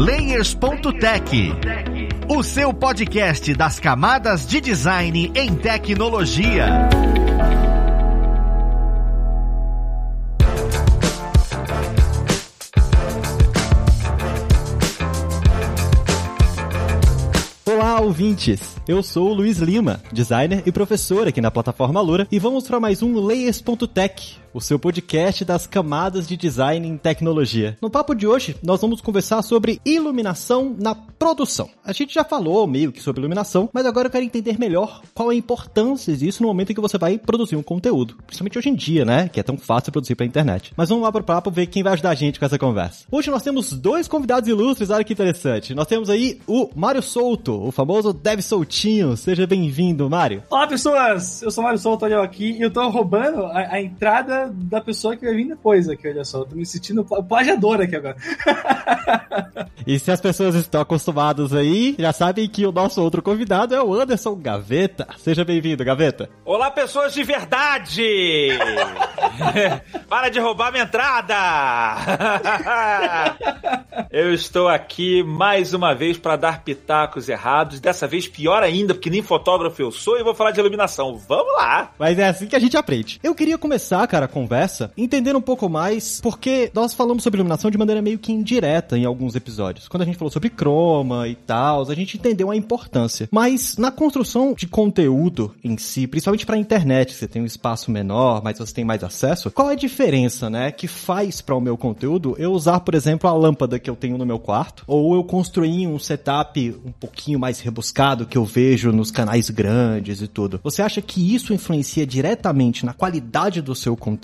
Layers.tech, o seu podcast das camadas de design em tecnologia. Olá, ouvintes! Eu sou o Luiz Lima, designer e professor aqui na plataforma Lura, e vamos para mais um Layers.tech, o seu podcast das camadas de design em tecnologia. No papo de hoje, nós vamos conversar sobre iluminação na produção. A gente já falou meio que sobre iluminação, mas agora eu quero entender melhor qual é a importância disso no momento em que você vai produzir um conteúdo. Principalmente hoje em dia, né? Que é tão fácil produzir pra internet. Mas vamos lá pro papo ver quem vai ajudar a gente com essa conversa. Hoje nós temos dois convidados ilustres, olha que interessante. Nós temos aí o Mário Souto, o famoso Dev Soutinho. Seja bem-vindo, Mário. Olá, pessoas! Eu sou o Mário Souto, olha aqui, e eu tô roubando a, a entrada da pessoa que vai vir depois aqui, olha só. Eu tô me sentindo plagiador aqui agora. e se as pessoas estão acostumadas aí, já sabem que o nosso outro convidado é o Anderson Gaveta. Seja bem-vindo, Gaveta. Olá, pessoas de verdade! Para de roubar minha entrada! eu estou aqui mais uma vez para dar pitacos errados, dessa vez pior ainda, porque nem fotógrafo eu sou e vou falar de iluminação. Vamos lá! Mas é assim que a gente aprende. Eu queria começar, cara, conversa entendendo um pouco mais, porque nós falamos sobre iluminação de maneira meio que indireta em alguns episódios. Quando a gente falou sobre croma e tal, a gente entendeu a importância. Mas na construção de conteúdo em si, principalmente para internet, você tem um espaço menor, mas você tem mais acesso, qual é a diferença, né, que faz para o meu conteúdo eu usar, por exemplo, a lâmpada que eu tenho no meu quarto, ou eu construir um setup um pouquinho mais rebuscado que eu vejo nos canais grandes e tudo. Você acha que isso influencia diretamente na qualidade do seu conteúdo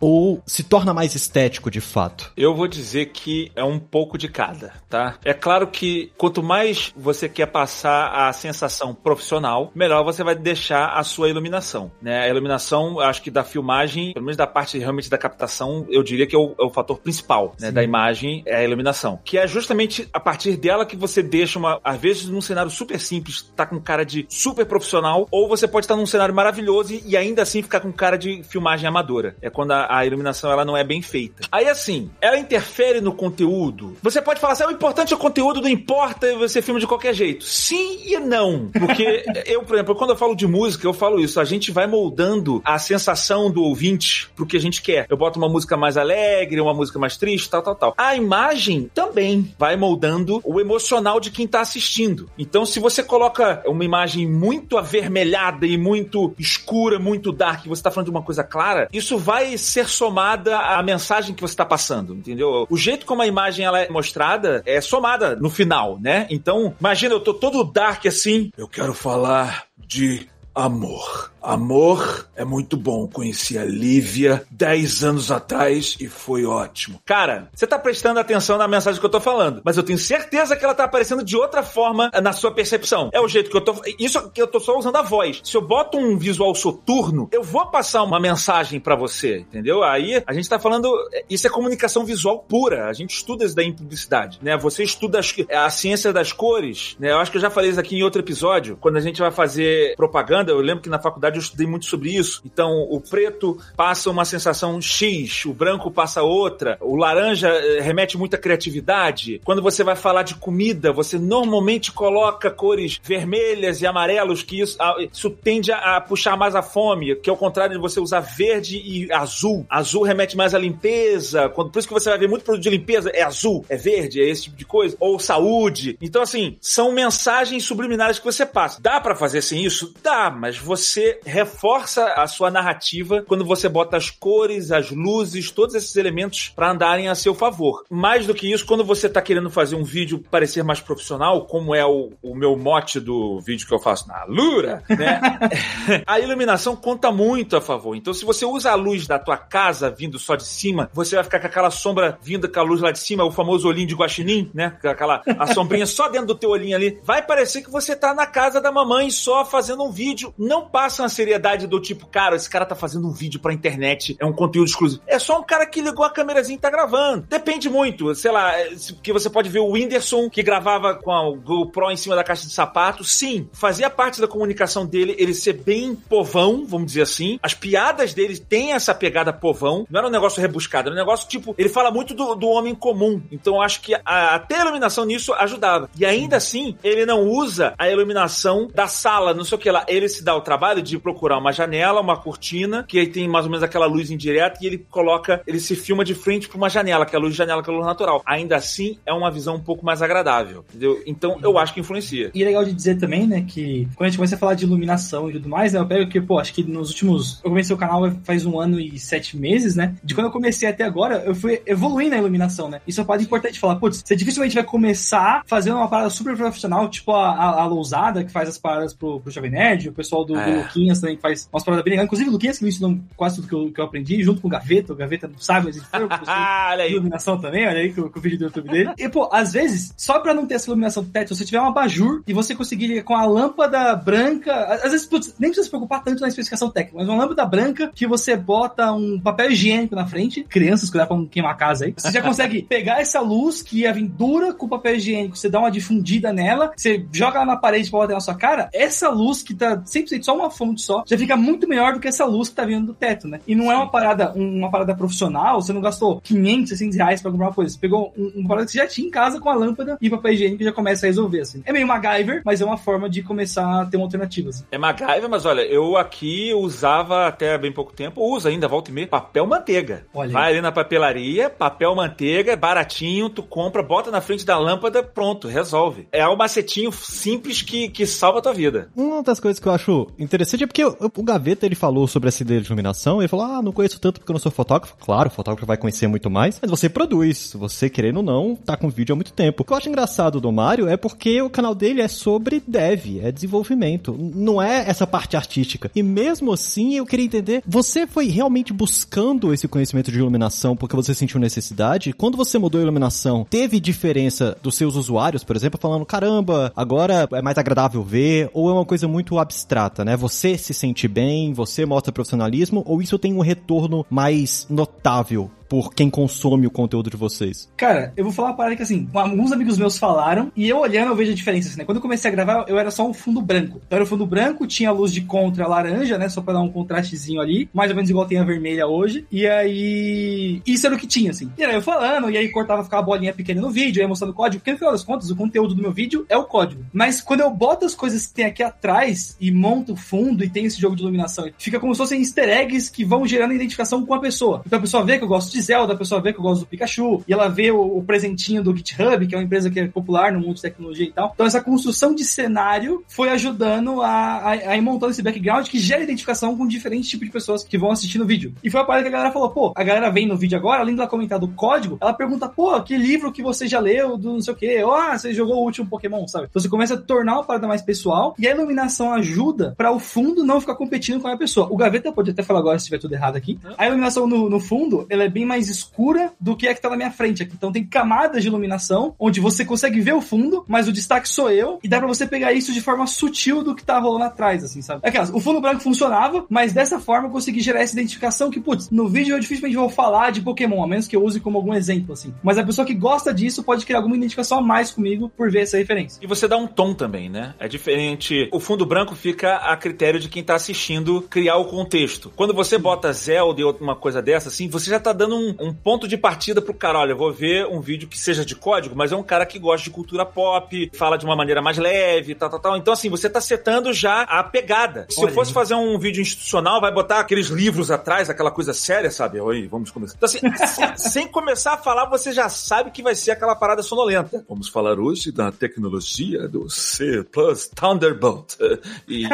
ou se torna mais estético de fato? Eu vou dizer que é um pouco de cada, tá? É claro que quanto mais você quer passar a sensação profissional, melhor você vai deixar a sua iluminação, né? A iluminação, acho que da filmagem, pelo menos da parte realmente da captação, eu diria que é o, é o fator principal, né, da imagem é a iluminação, que é justamente a partir dela que você deixa uma, às vezes num cenário super simples, tá com cara de super profissional, ou você pode estar num cenário maravilhoso e, e ainda assim ficar com cara de filmagem amadora. É quando a, a, iluminação ela não é bem feita. Aí assim, ela interfere no conteúdo. Você pode falar assim, ah, o importante é o conteúdo, não importa você filma de qualquer jeito. Sim e não. Porque eu, por exemplo, quando eu falo de música, eu falo isso, a gente vai moldando a sensação do ouvinte pro que a gente quer. Eu boto uma música mais alegre, uma música mais triste, tal, tal, tal. A imagem também vai moldando o emocional de quem tá assistindo. Então, se você coloca uma imagem muito avermelhada e muito escura, muito dark, você tá falando de uma coisa clara, isso vai ser somada à mensagem que você tá passando, entendeu? O jeito como a imagem ela é mostrada é somada no final, né? Então, imagina, eu tô todo dark assim, eu quero falar de amor. Amor é muito bom. Conheci a Lívia 10 anos atrás e foi ótimo. Cara, você tá prestando atenção na mensagem que eu tô falando, mas eu tenho certeza que ela tá aparecendo de outra forma na sua percepção. É o jeito que eu tô. Isso que eu tô só usando a voz. Se eu boto um visual soturno, eu vou passar uma mensagem para você, entendeu? Aí a gente tá falando. Isso é comunicação visual pura. A gente estuda isso daí em publicidade, né? Você estuda as, a ciência das cores, né? Eu acho que eu já falei isso aqui em outro episódio. Quando a gente vai fazer propaganda, eu lembro que na faculdade eu estudei muito sobre isso. Então, o preto passa uma sensação X, o branco passa outra, o laranja eh, remete muita criatividade. Quando você vai falar de comida, você normalmente coloca cores vermelhas e amarelos, que isso, ah, isso tende a puxar mais a fome, que é o contrário de você usar verde e azul. Azul remete mais à limpeza, quando, por isso que você vai ver muito produto de limpeza, é azul, é verde, é esse tipo de coisa. Ou saúde. Então, assim, são mensagens subliminares que você passa. Dá para fazer sem isso? Dá, mas você reforça a sua narrativa quando você bota as cores, as luzes, todos esses elementos para andarem a seu favor. Mais do que isso, quando você tá querendo fazer um vídeo parecer mais profissional, como é o, o meu mote do vídeo que eu faço na Lura, né? a iluminação conta muito a favor. Então, se você usa a luz da tua casa vindo só de cima, você vai ficar com aquela sombra vindo com a luz lá de cima, o famoso olhinho de guaxinim, né? Aquela a sombrinha só dentro do teu olhinho ali. Vai parecer que você tá na casa da mamãe só fazendo um vídeo. Não passa seriedade do tipo, cara, esse cara tá fazendo um vídeo pra internet, é um conteúdo exclusivo. É só um cara que ligou a câmerazinha e tá gravando. Depende muito, sei lá, é, que você pode ver o Whindersson que gravava com a GoPro em cima da caixa de sapato. Sim, fazia parte da comunicação dele ele ser bem povão, vamos dizer assim. As piadas dele têm essa pegada povão. Não era um negócio rebuscado, era um negócio tipo, ele fala muito do, do homem comum. Então eu acho que a, até a iluminação nisso ajudava. E ainda assim, ele não usa a iluminação da sala, não sei o que lá. Ele se dá o trabalho de procurar uma janela, uma cortina, que aí tem mais ou menos aquela luz indireta, e ele coloca, ele se filma de frente para uma janela, que é a luz de janela, que é a luz natural. Ainda assim, é uma visão um pouco mais agradável, entendeu? Então, eu acho que influencia. E é legal de dizer também, né, que quando a gente começa a falar de iluminação e tudo mais, né, eu pego que, pô, acho que nos últimos. Eu comecei o canal faz um ano e sete meses, né? De quando eu comecei até agora, eu fui evoluindo na iluminação, né? Isso é uma parte importante de falar, putz, você dificilmente vai começar fazendo uma parada super profissional, tipo a, a, a Lousada, que faz as paradas pro, pro Jovem Nerd, o pessoal do, é. do Luquinhas também que faz umas paradas bem legais. Inclusive, o Luquinhas que me ensinou quase tudo que eu, que eu aprendi, junto com o Gaveta. O Gaveta não sabe, mas ele foi olha aí. iluminação também, olha aí com, com o vídeo do YouTube dele. E, pô, às vezes, só pra não ter essa iluminação do teto, se você tiver uma abajur e você conseguir com a lâmpada branca, às vezes, putz, nem precisa se preocupar tanto na especificação técnica, mas uma lâmpada branca que você bota um papel higiênico na frente, crianças, cuidar pra não queimar a casa aí, você já consegue pegar essa luz que ia vir dura com o papel higiênico, você dá uma difundida nela, você joga ela na parede pra botar na sua cara, essa luz que tá 100% só uma fonte só, já fica muito melhor do que essa luz que tá vindo do teto, né? E não é uma parada, uma parada profissional, você não gastou 500, 600 reais pra comprar uma coisa, você pegou um, uma parada que você já tinha em casa com a lâmpada e papel higiênico e já começa a resolver, assim. É meio MacGyver, mas é uma forma de começar a ter uma alternativa, assim. É MacGyver, mas olha, eu aqui usava até bem pouco tempo, uso ainda, volta e meia, papel manteiga. Olha Vai ali na papelaria, papel manteiga, baratinho, tu compra, bota na frente da lâmpada, pronto, resolve. É um macetinho simples que, que salva a tua vida. Uma das coisas que eu acho interessante porque o, Gaveta, ele falou sobre essa ideia de iluminação, ele falou, ah, não conheço tanto porque eu não sou fotógrafo. Claro, o fotógrafo vai conhecer muito mais, mas você produz, você querendo ou não, tá com vídeo há muito tempo. O que eu acho engraçado do Mário é porque o canal dele é sobre dev, é desenvolvimento, não é essa parte artística. E mesmo assim, eu queria entender, você foi realmente buscando esse conhecimento de iluminação porque você sentiu necessidade? Quando você mudou a iluminação, teve diferença dos seus usuários, por exemplo, falando, caramba, agora é mais agradável ver, ou é uma coisa muito abstrata, né? Você se sente bem, você mostra profissionalismo, ou isso tem um retorno mais notável por quem consome o conteúdo de vocês? Cara, eu vou falar uma parada que assim, alguns amigos meus falaram, e eu olhando eu vejo a diferença, assim, né? Quando eu comecei a gravar, eu era só um fundo branco. Então era o fundo branco, tinha a luz de contra laranja, né? Só pra dar um contrastezinho ali, mais ou menos igual tem a vermelha hoje. E aí. Isso era o que tinha, assim. E aí eu falando, e aí cortava, ficava a bolinha pequena no vídeo, aí mostrando o código, porque no final das contas, o conteúdo do meu vídeo é o código. Mas quando eu boto as coisas que tem aqui atrás e monto o fundo e tem esse jogo de iluminação, fica como se fossem easter eggs que vão gerando identificação com a pessoa. Então a pessoa vê que eu gosto de Zelda, a pessoa vê que eu gosto do Pikachu, e ela vê o, o presentinho do GitHub, que é uma empresa que é popular no mundo de tecnologia e tal. Então essa construção de cenário foi ajudando a, a, a ir montando esse background que gera identificação com diferentes tipos de pessoas que vão assistir no vídeo. E foi a parada que a galera falou, pô, a galera vem no vídeo agora, além de ela comentar do código, ela pergunta, pô, que livro que você já leu, do não sei o quê, ou, ah, você jogou o último Pokémon, sabe? Então você começa a tornar uma parada mais pessoal, e a iluminação ajuda para o fundo não ficar competindo com a pessoa. O Gaveta pode até falar agora se tiver tudo errado aqui. A iluminação no, no fundo, ela é bem mais escura do que é que tá na minha frente aqui. Então tem camadas de iluminação onde você consegue ver o fundo, mas o destaque sou eu, e dá pra você pegar isso de forma sutil do que tá rolando atrás, assim, sabe? É o fundo branco funcionava, mas dessa forma eu consegui gerar essa identificação que, putz, no vídeo eu dificilmente vou falar de Pokémon, a menos que eu use como algum exemplo, assim. Mas a pessoa que gosta disso pode criar alguma identificação a mais comigo por ver essa referência. E você dá um tom também, né? É diferente. O fundo branco fica a critério de quem tá assistindo criar o contexto. Quando você bota Zelda e uma coisa dessa, assim, você já tá dando um, um ponto de partida pro cara, olha, eu vou ver um vídeo que seja de código, mas é um cara que gosta de cultura pop, fala de uma maneira mais leve, tal, tal, tal. Então, assim, você tá setando já a pegada. Se olha eu fosse fazer um vídeo institucional, vai botar aqueles livros atrás, aquela coisa séria, sabe? Oi, vamos começar. Então, assim, sem, sem começar a falar, você já sabe que vai ser aquela parada sonolenta. Vamos falar hoje da tecnologia do C Plus Thunderbolt. E,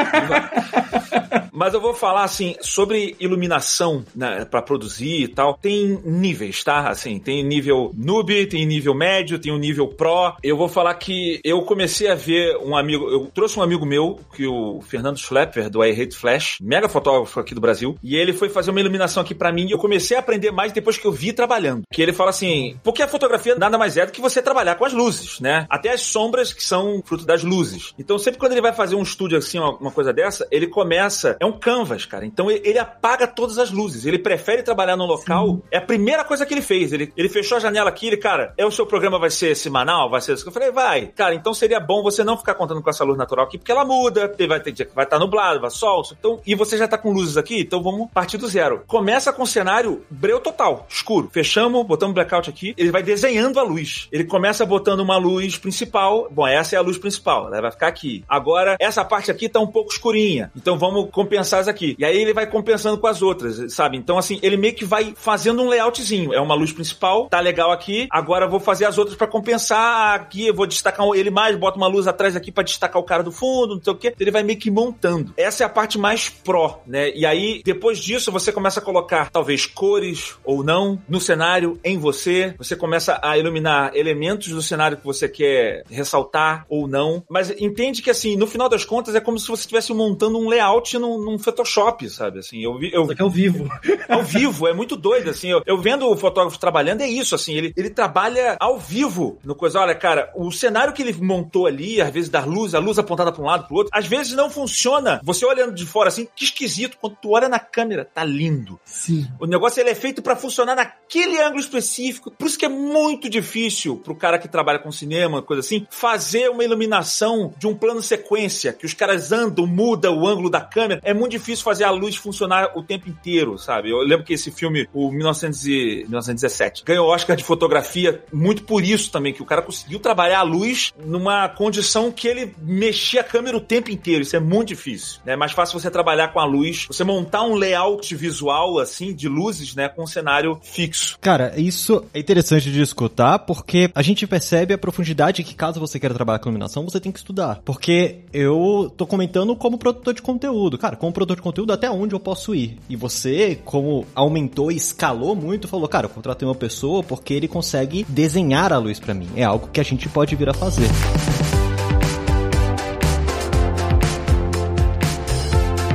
mas eu vou falar, assim, sobre iluminação né, para produzir e tal. Tem níveis, tá? Assim, tem nível noob, tem nível médio, tem o um nível pro. Eu vou falar que eu comecei a ver um amigo, eu trouxe um amigo meu, que o Fernando Schlepper, do I Hate Flash, mega fotógrafo aqui do Brasil, e ele foi fazer uma iluminação aqui para mim e eu comecei a aprender mais depois que eu vi trabalhando. Que ele fala assim, porque a fotografia nada mais é do que você trabalhar com as luzes, né? Até as sombras que são fruto das luzes. Então sempre quando ele vai fazer um estúdio assim, uma, coisa dessa, ele começa é um canvas, cara. Então ele, ele apaga todas as luzes. Ele prefere trabalhar num local. Sim. É a primeira coisa que ele fez. Ele, ele fechou a janela aqui, ele, cara, é o seu programa vai ser semanal, vai ser isso. Eu falei, vai. Cara, então seria bom você não ficar contando com essa luz natural aqui, porque ela muda, vai ter dia que vai estar tá nublado, vai sol. Então, e você já tá com luzes aqui, então vamos partir do zero. Começa com o cenário breu total, escuro. Fechamos, botamos blackout aqui, ele vai desenhando a luz. Ele começa botando uma luz principal. Bom, essa é a luz principal, ela vai ficar aqui. Agora, essa parte aqui tá um pouco escurinha. Então vamos compensar essa aqui. E aí ele vai compensando com as outras, sabe? Então, assim, ele meio que vai fazendo um layoutzinho. É uma luz principal, tá legal aqui. Agora vou fazer as outras para compensar. Aqui eu vou destacar ele mais, bota uma luz atrás aqui para destacar o cara do fundo, não sei o quê. Ele vai meio que montando. Essa é a parte mais pró, né? E aí, depois disso, você começa a colocar talvez cores ou não no cenário, em você. Você começa a iluminar elementos do cenário que você quer ressaltar ou não. Mas entende que, assim, no final das contas, é como se você estivesse montando um layout num, num Photoshop, sabe? Assim, eu vi. Eu... Isso aqui é ao vivo. ao vivo, é muito doido, assim. Eu, eu vendo o fotógrafo trabalhando, é isso, assim. Ele, ele trabalha ao vivo no coisa. Olha, cara, o cenário que ele montou ali, às vezes da luz, a luz apontada para um lado, para o outro, às vezes não funciona. Você olhando de fora assim, que esquisito. Quando tu olha na câmera, tá lindo. Sim. O negócio ele é feito para funcionar naquele ângulo específico. Por isso que é muito difícil pro cara que trabalha com cinema, coisa assim, fazer uma iluminação de um plano sequência, que os caras andam, muda o ângulo da câmera. É muito difícil fazer a luz funcionar o tempo inteiro, sabe? Eu lembro que esse filme, o 1900 e... 1917, ganhou Oscar de fotografia muito por isso também, que o cara conseguiu trabalhar a luz numa condição que ele mexia a câmera o tempo inteiro. Isso é muito difícil. Né? É mais fácil você trabalhar com a luz, você montar um layout visual, assim, de luzes, né, com um cenário fixo. Cara, isso é interessante de escutar, porque a gente percebe a profundidade que, caso você queira trabalhar com iluminação, você tem que estudar. Porque eu tô comentando como produtor de conteúdo. Cara, como produtor de conteúdo, até onde eu posso ir? E você, como aumentou e escalou muito, falou, cara, eu contratei uma pessoa porque ele consegue desenhar a luz para mim. É algo que a gente pode vir a fazer.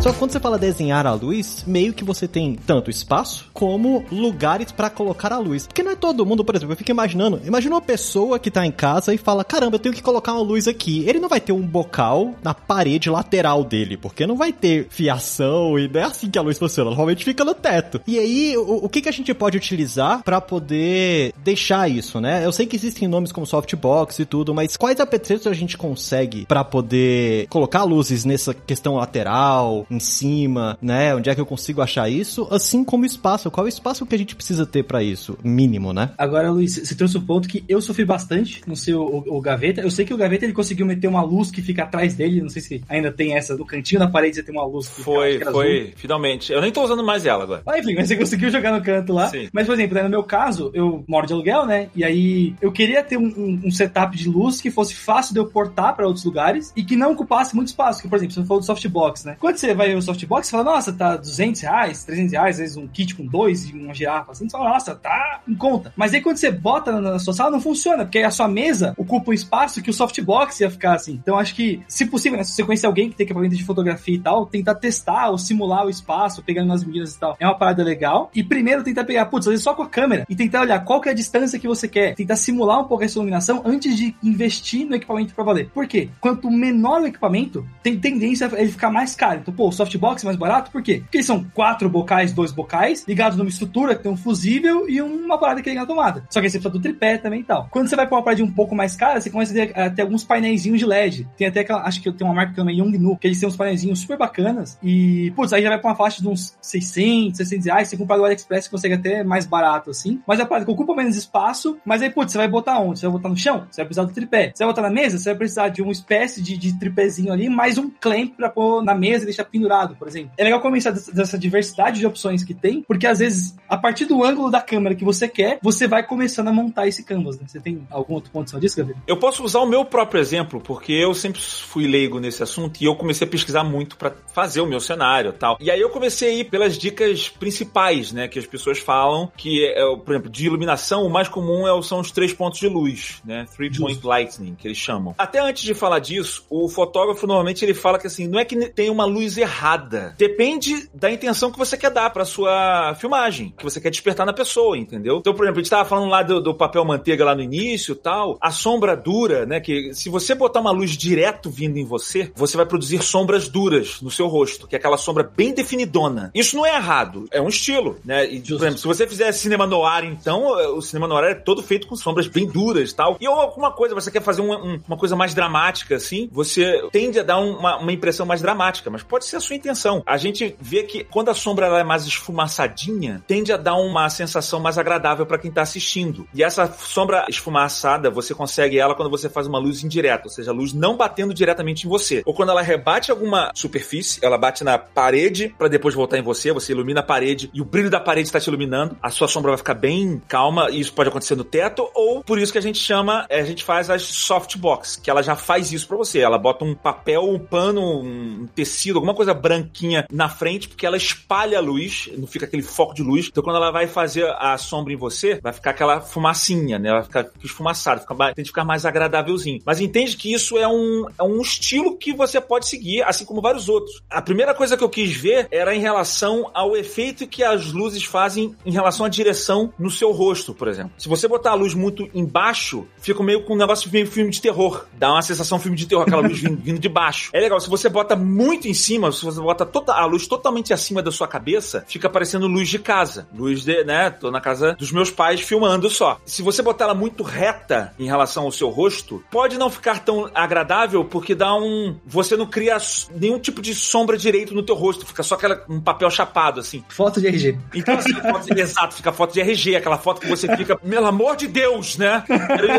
Só que quando você fala desenhar a luz, meio que você tem tanto espaço como lugares para colocar a luz. Porque não é todo mundo, por exemplo, eu fico imaginando, imagina uma pessoa que tá em casa e fala: "Caramba, eu tenho que colocar uma luz aqui". Ele não vai ter um bocal na parede lateral dele, porque não vai ter fiação e não é assim que a luz funciona, normalmente fica no teto. E aí, o, o que que a gente pode utilizar para poder deixar isso, né? Eu sei que existem nomes como softbox e tudo, mas quais apetrechos a gente consegue para poder colocar luzes nessa questão lateral, em cima, né? Onde é que eu consigo achar isso? Assim como espaço. Qual é o espaço que a gente precisa ter para isso? Mínimo, né? Agora, Luiz, você trouxe um ponto que eu sofri bastante no seu o, o, Gaveta. Eu sei que o Gaveta ele conseguiu meter uma luz que fica atrás dele. Não sei se ainda tem essa. No cantinho da parede você tem uma luz que Foi, fica, foi, azul. finalmente. Eu nem tô usando mais ela agora. Ah, enfim, mas você conseguiu jogar no canto lá. Sim. Mas, por exemplo, né, no meu caso, eu moro de aluguel, né? E aí eu queria ter um, um, um setup de luz que fosse fácil de eu portar para outros lugares e que não ocupasse muito espaço. Que, por exemplo, você falou do softbox, né? Quando você vai ver o softbox, você fala, nossa, tá 200 reais, 300 reais, às vezes um kit com dois e uma girafa, assim, você fala, nossa, tá em conta. Mas aí quando você bota na sua sala, não funciona, porque a sua mesa ocupa um espaço que o softbox ia ficar assim. Então acho que, se possível, né, se você conhecer alguém que tem equipamento de fotografia e tal, tentar testar ou simular o espaço, pegando umas medidas e tal, é uma parada legal. E primeiro tentar pegar, putz, às vezes só com a câmera e tentar olhar qual que é a distância que você quer, tentar simular um pouco essa iluminação antes de investir no equipamento para valer. Por quê? Quanto menor o equipamento, tem tendência a ele ficar mais caro. Então, pô, softbox é mais barato, por quê? Porque são quatro bocais, dois bocais, ligados numa estrutura que tem um fusível e uma parada que liga na tomada. Só que aí você precisa do tripé também e tal. Quando você vai pra uma parada um pouco mais cara, você começa a ter, alguns painéis de LED. Tem até aquela, acho que tem uma marca que chama Yongnu, que eles têm uns painéis super bacanas. E, putz, aí já vai pra uma faixa de uns 600, 600 reais. Você compra no AliExpress, consegue até mais barato, assim. Mas é a parada que ocupa menos espaço, mas aí, putz, você vai botar onde? Você vai botar no chão? Você vai precisar do tripé. Você vai botar na mesa? Você vai precisar de uma espécie de, de tripézinho ali, mais um clamp pra pôr na mesa e deixar pendurado, por exemplo. É legal começar dessa diversidade de opções que tem, porque às vezes, a partir do ângulo da câmera que você quer, você vai começando a montar esse canvas, né? Você tem algum outro ponto disso, Gabriel? Eu posso usar o meu próprio exemplo, porque eu sempre fui leigo nesse assunto e eu comecei a pesquisar muito para fazer o meu cenário tal. E aí eu comecei a ir pelas dicas principais, né, que as pessoas falam, que é, por exemplo, de iluminação, o mais comum é, são os três pontos de luz, né, three point lightning, que eles chamam. Até antes de falar disso, o fotógrafo normalmente ele fala que assim, não é que tem uma luz errada errada. Depende da intenção que você quer dar pra sua filmagem, que você quer despertar na pessoa, entendeu? Então, por exemplo, a gente tava falando lá do, do papel manteiga lá no início tal, a sombra dura, né, que se você botar uma luz direto vindo em você, você vai produzir sombras duras no seu rosto, que é aquela sombra bem definidona. Isso não é errado, é um estilo, né? E, por exemplo, se você fizer cinema noir, então, o cinema noir é todo feito com sombras bem duras e tal. E ou alguma coisa, você quer fazer um, um, uma coisa mais dramática, assim, você tende a dar uma, uma impressão mais dramática, mas pode ser a sua intenção. A gente vê que quando a sombra é mais esfumaçadinha, tende a dar uma sensação mais agradável para quem tá assistindo. E essa sombra esfumaçada, você consegue ela quando você faz uma luz indireta, ou seja, a luz não batendo diretamente em você. Ou quando ela rebate alguma superfície, ela bate na parede para depois voltar em você, você ilumina a parede e o brilho da parede está te iluminando, a sua sombra vai ficar bem calma, e isso pode acontecer no teto, ou por isso que a gente chama, a gente faz as softbox, que ela já faz isso para você. Ela bota um papel, um pano, um tecido, alguma coisa branquinha na frente, porque ela espalha a luz, não fica aquele foco de luz. Então quando ela vai fazer a sombra em você, vai ficar aquela fumacinha, né? Vai ficar esfumaçada, fica, tem que ficar mais agradávelzinho. Mas entende que isso é um, é um estilo que você pode seguir, assim como vários outros. A primeira coisa que eu quis ver era em relação ao efeito que as luzes fazem em relação à direção no seu rosto, por exemplo. Se você botar a luz muito embaixo, fica meio com um negócio meio filme de terror. Dá uma sensação filme de terror, aquela luz vindo, vindo de baixo. É legal, se você bota muito em cima, se você bota tota, a luz totalmente acima da sua cabeça, fica parecendo luz de casa. Luz de, né? Tô na casa dos meus pais filmando só. Se você botar ela muito reta em relação ao seu rosto, pode não ficar tão agradável porque dá um. Você não cria nenhum tipo de sombra direito no teu rosto, fica só aquela, um papel chapado, assim. Foto de RG. Então, assim, foto, exato, fica foto de RG, aquela foto que você fica, pelo amor de Deus, né?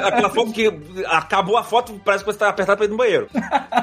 Aquela foto que acabou a foto, parece que você tá apertado pra ir no banheiro.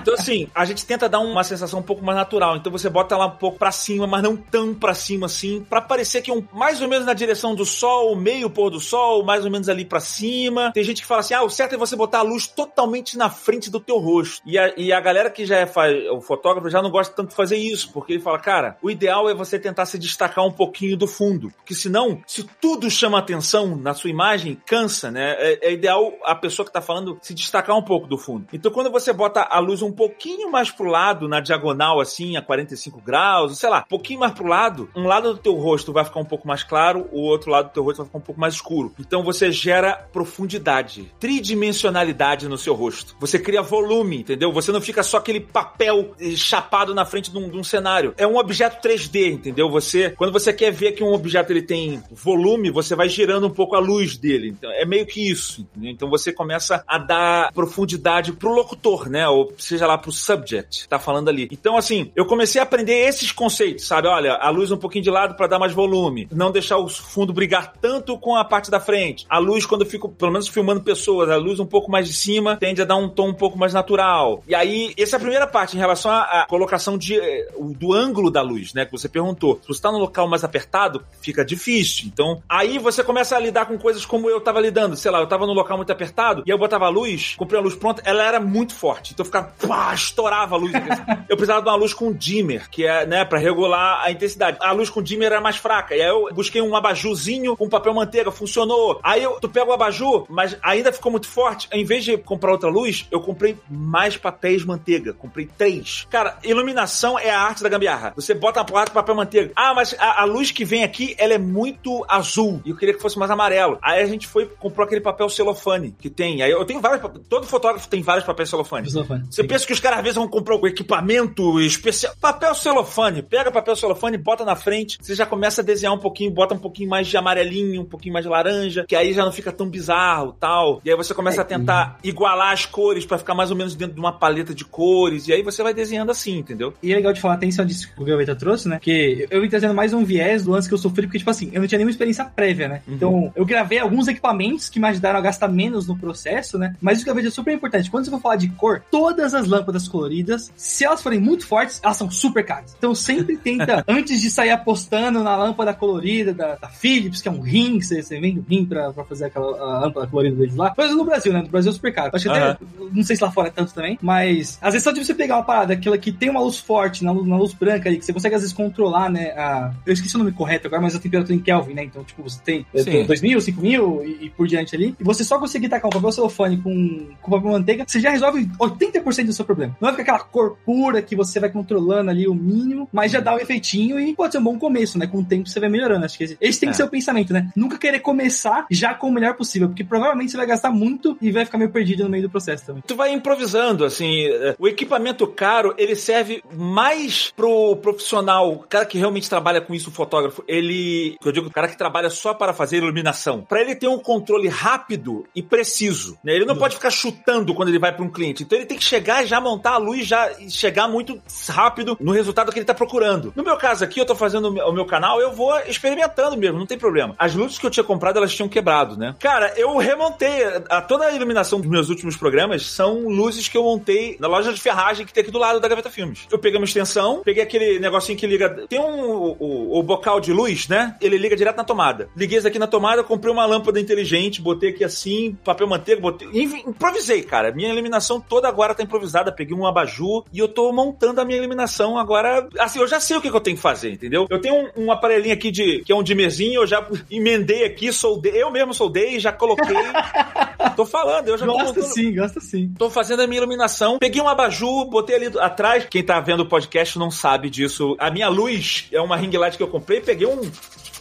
Então, assim, a gente tenta dar uma sensação um pouco mais natural. Então você bota ela um pouco pra cima, mas não tão pra cima assim, pra parecer que é um mais ou menos na direção do sol, meio pôr do sol, mais ou menos ali pra cima. Tem gente que fala assim: ah, o certo é você botar a luz totalmente na frente do teu rosto. E a, e a galera que já é o fotógrafo já não gosta tanto de fazer isso, porque ele fala, cara, o ideal é você tentar se destacar um pouquinho do fundo. Porque senão, se tudo chama atenção na sua imagem, cansa, né? É, é ideal a pessoa que tá falando se destacar um pouco do fundo. Então, quando você bota a luz um pouquinho mais pro lado, na diagonal, assim, a 45 graus, sei lá, um pouquinho mais pro lado, um lado do teu rosto vai ficar um pouco mais claro, o outro lado do teu rosto vai ficar um pouco mais escuro. Então, você gera profundidade, tridimensionalidade no seu rosto. Você cria volume, entendeu? Você não fica só aquele papel eh, chapado na frente de um, de um cenário. É um objeto 3D, entendeu? Você, quando você quer ver que um objeto ele tem volume, você vai girando um pouco a luz dele. Então, é meio que isso, entendeu? Então você começa a dar profundidade pro locutor, né? Ou seja lá pro subject, tá falando ali. Então, assim, eu comecei a aprender esses conceitos, sabe? Olha, a luz um pouquinho de lado para dar mais volume. Não deixar o fundo brigar tanto com a parte da frente. A luz, quando eu fico, pelo menos filmando pessoas, a luz um pouco mais de cima tende a dar um tom um pouco mais natural. E aí, essa é a primeira parte em relação à, colocação de, eh, do ângulo da luz, né? Que você perguntou. Se você tá num local mais apertado, fica difícil. Então, aí você começa a lidar com coisas como eu tava lidando. Sei lá, eu tava num local muito apertado e eu botava a luz, comprei a luz pronta, ela era muito forte. Então eu ficava, pá, estourava a luz. eu precisava de uma luz com dimmer, que é, né, pra regular a intensidade. A luz com dimmer era mais fraca. E aí eu busquei um abajuzinho com papel manteiga, funcionou. Aí eu, tu pega o abajur, mas ainda ficou muito forte. Em vez de comprar outra luz, eu comprei mais papéis manteiga. Comprei três. Cara, iluminação é a arte da gambiarra. Você bota uma placa de papel manteiga. Ah, mas a, a, luz que vem aqui, ela é muito azul. E eu queria que fosse mais amarelo. Aí a gente foi comprou aquele papel celofane que tem. Aí eu tenho vários. Todo fotógrafo tem vários papéis celofane. celofane. Você pensa que os caras às vezes vão comprar um equipamento especial. Papel celofane. Pega papel celofane, bota na frente. Você já começa a desenhar um pouquinho, bota um pouquinho mais de amarelinho, um pouquinho mais de laranja, que aí já não fica tão bizarro tal. E aí você começa é, a tentar igualar as cores para ficar mais ou menos dentro de uma paleta de cores. E aí você vai desenhando assim, entendeu? E é legal de falar, atenção disso que o Gaveta trouxe, né? Que eu vim trazendo mais um viés do lance que eu sofri, porque, tipo assim, eu não tinha nenhuma experiência prévia, né? Uhum. Então, eu gravei alguns equipamentos que me ajudaram a gastar menos no processo, né? Mas o que eu vejo é super importante. Quando você for falar de cor, todas as lâmpadas coloridas, se elas forem muito fortes, elas são super caras. Então, sempre tenta, antes de sair apostando na lâmpada colorida da, da Philips, que é um rim, você, você vende um rim pra, pra fazer aquela lâmpada colorida deles lá. Coisa no Brasil, né? No Brasil é super caro. Acho que uhum. até, não sei se lá fora é tanto também, mas às vezes só de você pegar uma parada, aquela que tem uma luz forte, na luz, na luz branca ali, que você consegue às vezes controlar, né? A, eu esqueci o nome correto agora, mas a temperatura em Kelvin, né? Então, tipo, você tem Sim. 2000, 5000 e, e por diante ali. E você só conseguir tacar um papel celofane com, com papel manteiga, você já resolve 80% do seu problema. Não é ficar aquela cor pura que você vai controlando ali o mínimo, mas já dá o efeitinho e pode ser um bom começo, né? Com o tempo você vai melhorando. Acho que esse, esse tem que É. ser o pensamento, né? Nunca querer começar já com o melhor possível, porque provavelmente você vai gastar muito e vai ficar meio perdido no meio do processo também. Tu vai improvisando, assim, eh, o equipamento caro, ele serve mais pro profissional, o cara que realmente trabalha com isso, o fotógrafo, ele, eu digo, o cara que trabalha só para fazer iluminação, Pra ele ter um controle rápido e preciso, né? Ele não pode ficar chutando quando ele vai para um cliente, então ele tem que chegar e já montar a luz já chegar muito rápido no resultado que ele tá procurando. No meu caso aqui, eu tô fazendo o meu- canal, eu vou experimentando mesmo, não tem problema. As luzes que eu tinha comprado, elas tinham quebrado, né? Cara, eu remontei a, toda a iluminação dos meus últimos programas são luzes que eu montei na loja de ferragem que tem aqui do lado da Gaveta Filmes. Eu peguei uma extensão, peguei aquele negocinho que liga. Tem um o, o bocal de luz, né? Ele liga direto na tomada. Liguei isso aqui na tomada, comprei uma lâmpada inteligente, botei aqui assim, papel manteiga, botei. Improvisei, cara. Minha iluminação toda agora tá improvisada. Peguei um abajur e eu tô montando a minha iluminação agora. Assim, eu já sei o que, que eu tenho que fazer, entendeu? Eu tenho um, um aparelhinho aqui de que é um dimerzinho, eu já emendei aqui, soldei, eu mesmo soldei, já coloquei. tô falando, eu já tô Gosta montando- sim, gosta sim. Tô fazendo a minha iluminação. Peguei um abajur, botei ali atrás. Quem tá vendo o podcast não sabe disso. A minha luz é uma ring light que eu comprei. Peguei um,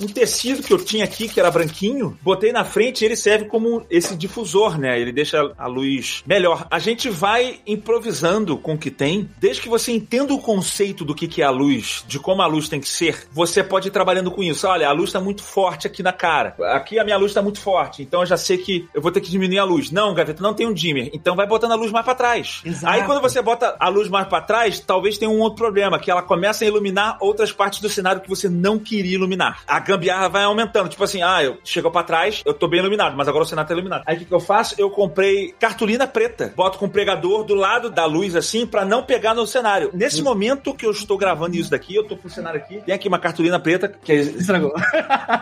um tecido que eu tinha aqui, que era branquinho. Botei na frente e ele serve como esse difusor, né? Ele deixa a luz melhor. A gente vai improvisando com o que tem. Desde que você entenda o conceito do que, que é a luz, de como a luz tem que ser, você pode ir trabalhando com isso. Olha, a luz tá muito forte aqui na cara. Aqui a minha luz tá muito forte. Então eu já sei que eu vou ter que diminuir a luz. Não, gaveta, não tem um dimmer. Então vai botando a luz mais pra trás. Exato. Aí quando você bota a luz mais pra trás, talvez tenha um outro problema, que ela começa a iluminar outras partes do cenário que você não queria iluminar. A gambiarra vai aumentando. Tipo assim, ah, eu chego pra trás, eu tô bem iluminado, mas agora o cenário tá iluminado. Aí o que, que eu faço? Eu comprei cartolina preta. Boto com o pregador do lado da luz, assim, pra não pegar no cenário. Nesse momento que eu estou gravando isso daqui, eu tô com o cenário aqui, tem aqui uma cartolina preta, que é Estragou.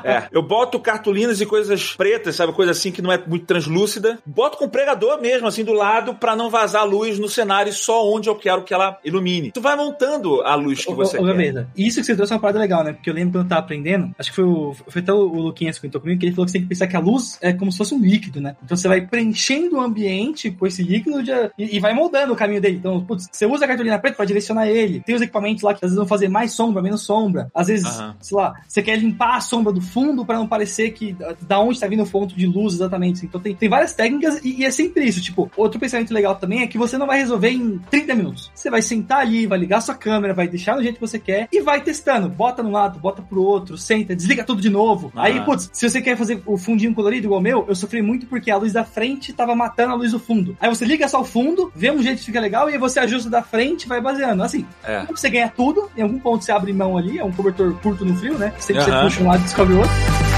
é, eu boto cartolinas e coisas pretas, sabe? Coisa assim que não é muito translúcida. Boto com pregador mesmo, assim, do lado, pra não vazar luz no cenário só onde eu quero que ela ilumine. Tu vai montando a luz que Ô, você ô, quer. Gaveta, isso que você trouxe é uma parada legal, né? Porque eu lembro quando eu tava aprendendo, acho que foi o, foi até o, o Luquinhas que comentou comigo, que ele falou que você tem que pensar que a luz é como se fosse um líquido, né? Então você vai preenchendo o ambiente com esse líquido de- e, e vai moldando o caminho dele. Então, putz, você usa a cartolina preta pra direcionar ele. Tem os equipamentos lá que às vezes vão fazer mais sombra, menos sombra. Às vezes, Aham. sei lá, você quer limpar a sombra do fundo pra não parecer que da- da onde tá vindo o ponto de luz exatamente. Então tem, tem várias técnicas e, e é sempre isso. Tipo, outro pensamento legal também é que você não vai resolver em 30 minutos. Você vai sentar ali, vai ligar sua câmera, vai deixar do jeito que você quer e vai testando. Bota num lado, bota pro outro, senta, desliga tudo de novo. Ah. Aí, putz, se você quer fazer o fundinho colorido igual o meu, eu sofri muito porque a luz da frente tava matando a luz do fundo. Aí você liga só o fundo, vê um jeito que fica legal e aí você ajusta da frente e vai baseando. Assim, É. você ganha tudo, em algum ponto você abre mão ali, é um cobertor curto no frio, né? Sempre você puxa um lado e descobre o outro.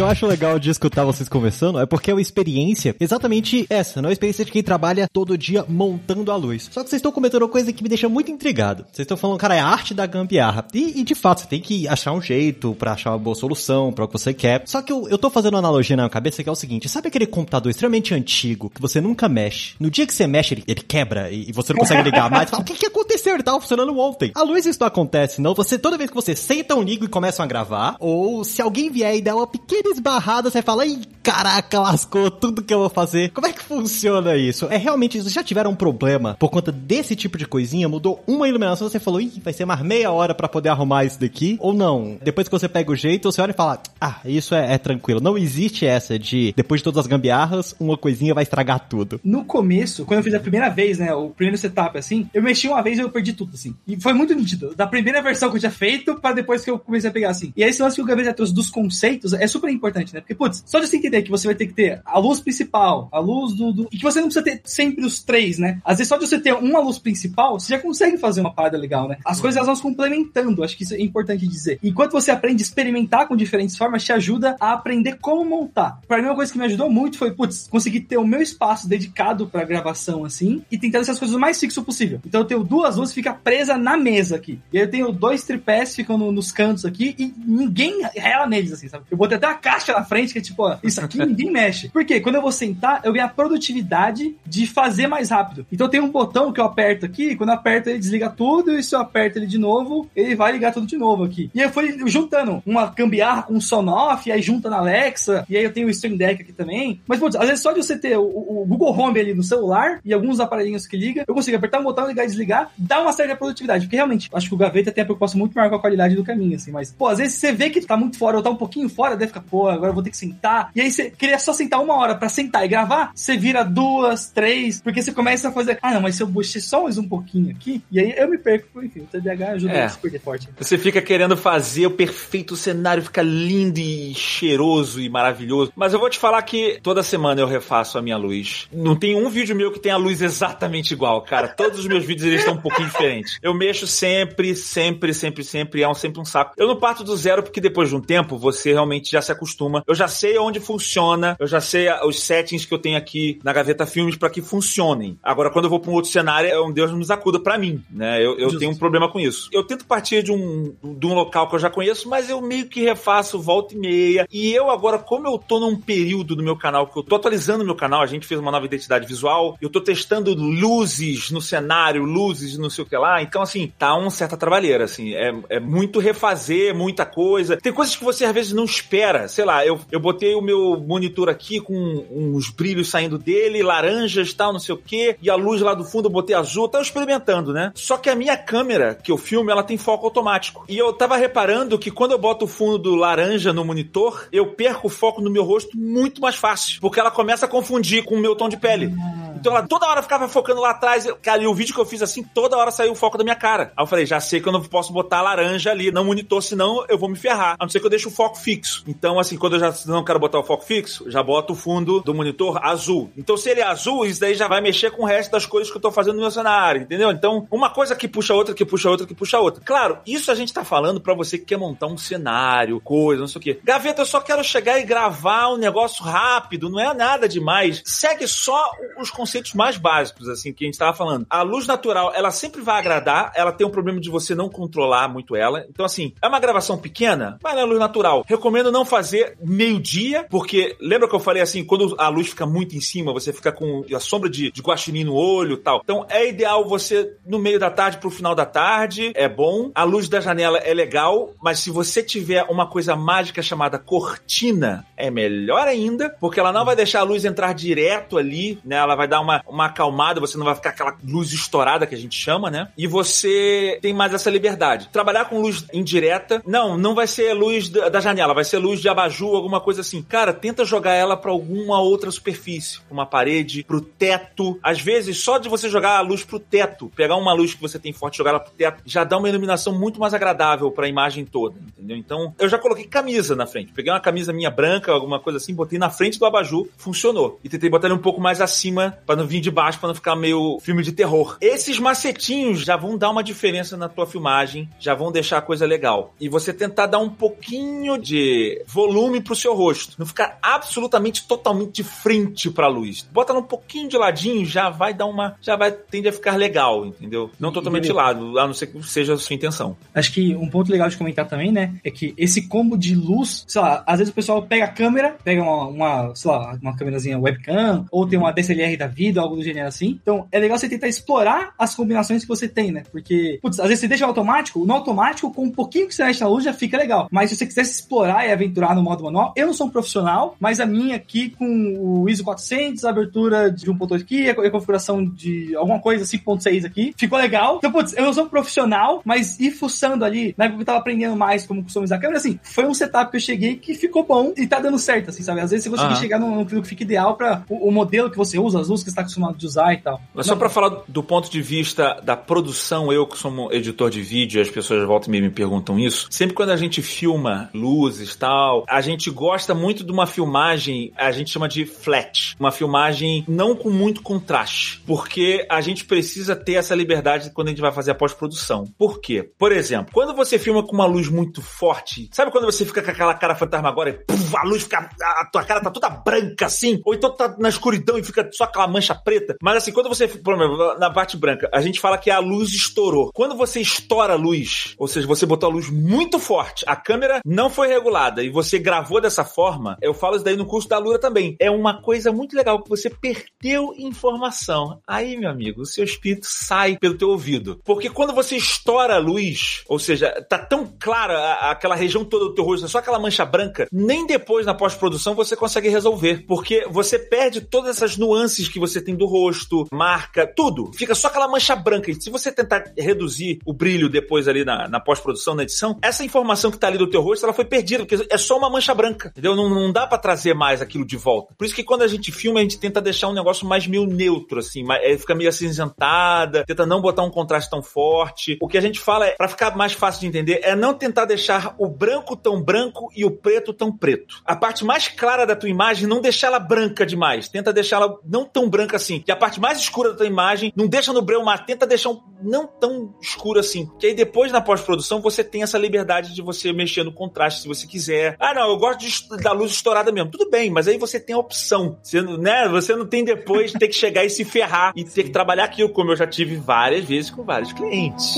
Que eu acho legal de escutar vocês conversando é porque é uma experiência exatamente essa, não é a experiência de quem trabalha todo dia montando a luz. Só que vocês estão comentando uma coisa que me deixa muito intrigado. Vocês estão falando, cara, é a arte da gambiarra. E, e, de fato, você tem que achar um jeito pra achar uma boa solução para o que você quer. Só que eu, eu tô fazendo uma analogia na minha cabeça que é o seguinte: sabe aquele computador extremamente antigo que você nunca mexe? No dia que você mexe, ele, ele quebra e, e você não consegue ligar mais. Fala, o que, que aconteceu? Ele tava funcionando ontem. A luz isso não acontece, não. Você, toda vez que você senta um ligo e começam a gravar, ou se alguém vier e der uma pequena esbarrada, você fala, ih, caraca, lascou tudo que eu vou fazer. Como é que funciona isso? É realmente, vocês já tiveram um problema por conta desse tipo de coisinha? Mudou uma iluminação, você falou, ih, vai ser mais meia hora pra poder arrumar isso daqui? Ou não? Depois que você pega o jeito, você olha e fala, ah, isso é, é tranquilo. Não existe essa de, depois de todas as gambiarras, uma coisinha vai estragar tudo. No começo, quando eu fiz a primeira vez, né, o primeiro setup, assim, eu mexi uma vez e eu perdi tudo, assim. E foi muito nítido. Da primeira versão que eu tinha feito pra depois que eu comecei a pegar, assim. E aí esse lance que o Gabriel já trouxe dos conceitos é super importante, né? Porque, putz, só de você entender que você vai ter que ter a luz principal, a luz do, do... E que você não precisa ter sempre os três, né? Às vezes só de você ter uma luz principal, você já consegue fazer uma parada legal, né? As coisas elas vão se complementando, acho que isso é importante dizer. Enquanto você aprende a experimentar com diferentes formas, te ajuda a aprender como montar. Pra mim, uma coisa que me ajudou muito foi, putz, conseguir ter o meu espaço dedicado pra gravação, assim, e tentar deixar as coisas o mais fixo possível. Então eu tenho duas luzes fica presa na mesa aqui. E aí eu tenho dois tripés ficam no- nos cantos aqui e ninguém rela neles, assim, sabe? Eu botei até a caixa na frente, que é tipo, ó, isso aqui ninguém mexe. Por quê? Quando eu vou sentar, eu ganho a produtividade de fazer mais rápido. Então tem um botão que eu aperto aqui, quando eu aperto ele desliga tudo, e se eu aperto ele de novo, ele vai ligar tudo de novo aqui. E eu fui juntando uma gambiarra com um sonoff, aí junta na Alexa, e aí eu tenho o Stream Deck aqui também. Mas, às vezes só de você ter o, o Google Home ali no celular e alguns aparelhinhos que liga, eu consigo apertar um botão, ligar e desligar, dá uma certa produtividade. Porque realmente, acho que o Gaveta tem a preocupação muito maior com a qualidade do caminho, assim. Mas, pô, às vezes você vê que tá muito fora ou tá um pouquinho fora, deve ficar, pô, agora eu vou ter que sentar. E aí você queria só sentar uma hora pra sentar e gravar, você vira duas, três, porque você começa a fazer, ah, não, mas se eu bochei só mais um pouquinho aqui, e aí eu me perco, enfim, o TDAH ajuda é. a se perder forte. Você fica querendo fazer o perfeito cenário, fica lindo e cheiroso e maravilhoso. Mas eu vou te falar que toda semana eu refaço a minha luz. Não tem um vídeo meu que tenha a luz exatamente igual, cara. Todos os meus vídeos eles estão um pouquinho diferentes. Eu mexo sempre, sempre, sempre, sempre, é um, sempre um saco. Eu não parto do zero porque depois de um tempo você realmente já se acostuma. Eu já sei onde funciona, eu já sei os settings que eu tenho aqui na gaveta filmes para que funcionem. Agora, quando eu vou para um outro cenário, é um Deus nos acuda para mim, né? Eu, eu tenho um problema com isso. Eu tento partir de um, de um local que eu já conheço, mas eu meio que refaço volta e meia. E eu agora, como eu tô num período do meu canal que eu tô atualizando meu canal, a gente fez uma nova identidade visual, eu tô testando luzes no cenário, luzes não sei o que lá. Então, assim, tá uma certa trabalheira, assim. É, é muito refazer, muita coisa. Tem coisas que você às vezes não espera. Sei lá, eu, eu botei o meu monitor aqui com uns brilhos saindo dele, laranjas tal, não sei o que, e a luz lá do fundo eu botei azul. Tava experimentando, né? Só que a minha câmera que eu filmo, ela tem foco automático. E eu tava reparando que quando eu boto o fundo laranja no monitor, eu perco o foco no meu rosto muito mais fácil. Porque ela começa a confundir com o meu tom de pele. Então ela toda hora ficava focando lá atrás. Cara, e o vídeo que eu fiz assim, toda hora saiu o foco da minha cara. Aí eu falei, já sei que eu não posso botar laranja ali no monitor, senão eu vou me ferrar. A não ser que eu deixe o foco fixo. Então, assim, quando eu já não quero botar o foco fixo, já boto o fundo do monitor azul. Então, se ele é azul, isso daí já vai mexer com o resto das coisas que eu tô fazendo no meu cenário, entendeu? Então, uma coisa que puxa outra, que puxa outra, que puxa outra. Claro, isso a gente tá falando para você que quer montar um cenário, coisa, não sei o quê. Gaveta, eu só quero chegar e gravar um negócio rápido, não é nada demais. Segue só os conceitos mais básicos, assim, que a gente tava falando. A luz natural, ela sempre vai agradar, ela tem um problema de você não controlar muito ela. Então, assim, é uma gravação pequena, vai na luz natural. Recomendo não fazer meio-dia, porque lembra que eu falei assim, quando a luz fica muito em cima, você fica com a sombra de, de guaxinim no olho tal. Então, é ideal você, no meio da tarde pro final da tarde, é bom. A luz da janela é legal, mas se você tiver uma coisa mágica chamada cortina, é melhor ainda, porque ela não vai deixar a luz entrar direto ali, né? Ela vai dar uma, uma acalmada, você não vai ficar aquela luz estourada que a gente chama, né? E você tem mais essa liberdade. Trabalhar com luz indireta, não, não vai ser luz da, da janela, vai ser luz de abajur, alguma coisa assim. Cara, tenta jogar ela para alguma outra superfície, uma parede, pro teto. Às vezes, só de você jogar a luz pro teto, pegar uma luz que você tem forte e jogar ela pro teto, já dá uma iluminação muito mais agradável para a imagem toda, entendeu? Então, eu já coloquei camisa na frente. Peguei uma camisa minha branca, alguma coisa assim, botei na frente do abajur, funcionou. E tentei botar ele um pouco mais acima para não vir de baixo, para não ficar meio filme de terror. Esses macetinhos já vão dar uma diferença na tua filmagem, já vão deixar a coisa legal. E você tentar dar um pouquinho de volume pro seu rosto, não ficar absolutamente totalmente de frente pra luz. Bota um pouquinho de ladinho, já vai dar uma, já vai tende a ficar legal, entendeu? Não totalmente de lado, a não ser que seja a sua intenção. Acho que um ponto legal de comentar também, né, é que esse combo de luz, sei lá, às vezes o pessoal pega a câmera, pega uma, uma sei lá, uma câmerazinha webcam, ou tem uma DSLR da vida, algo do gênero assim. Então, é legal você tentar explorar as combinações que você tem, né? Porque, putz, às vezes você deixa no automático, no automático, com um pouquinho que você mexe na luz, já fica legal. Mas se você quiser se explorar e aventurar no modo manual, eu não sou um profissional, mas a minha aqui com o ISO 400, a abertura de 1.8 aqui, a configuração de alguma coisa 5.6 aqui, ficou legal. Então, putz, eu não sou um profissional, mas ir fuçando ali, na época que eu tava aprendendo mais como customizar a câmera, assim, foi um setup que eu cheguei que ficou bom e tá dando certo, assim, sabe? Às vezes você conseguir chegar num, que fica ideal para o, o, modelo que você usa, as luzes que você tá acostumado de usar e tal. Mas só para falar do ponto de vista da produção, eu que sou editor de vídeo, as pessoas voltam e me perguntam isso. Sempre quando a gente filma luzes tal, a gente gosta muito de uma filmagem, a gente chama de flat, uma filmagem não com muito contraste, porque a gente precisa ter essa liberdade quando a gente vai fazer a pós-produção. Por quê? Por exemplo, quando você filma com uma luz muito forte, sabe quando você fica com aquela cara fantasma agora e a luz fica, a tua cara tá toda branca assim, ou então tá na escuridão e fica só aquela mancha preta. Mas assim, quando você, por exemplo, na parte branca, a gente fala que a luz estourou. Quando você estoura a luz, ou seja, você botou a luz muito forte, a câmera não foi regulada e você gravou dessa forma, eu falo isso daí no curso da Lura também. É uma coisa muito legal que você perdeu informação. Aí, meu amigo, o seu espírito sai pelo teu ouvido. Porque quando você estoura a luz, ou seja, tá tão clara aquela região toda do teu rosto, só aquela mancha branca, nem depois na pós-produção você consegue resolver. Porque você perde todas essas nuances que você tem do rosto, marca, tudo. Fica só aquela mancha branca. E se você tentar reduzir o brilho depois ali na, na pós-produção, na edição, essa informação que tá ali do teu rosto, ela foi perdida, porque é só uma mancha branca, entendeu? Não, não dá para trazer mais aquilo de volta. Por isso que quando a gente filma, a gente tenta deixar um negócio mais meio neutro, assim, é, fica meio acinzentada, tenta não botar um contraste tão forte. O que a gente fala é, para ficar mais fácil de entender, é não tentar deixar o branco tão branco e o preto tão preto. A parte mais clara da tua imagem, não deixar ela branca demais. Tenta deixar ela não tão branca assim. E a parte mais escura da tua imagem, não deixa no breu mas tenta deixar um, não tão escuro assim. Que aí depois na pós-produção você tem essa liberdade de você mexer no contraste se você quiser. Ah, não, eu gosto de, da luz estourada mesmo. Tudo bem, mas aí você tem a opção. Você, né, você não tem depois ter que chegar e se ferrar e ter que trabalhar aquilo, como eu já tive várias vezes com vários clientes.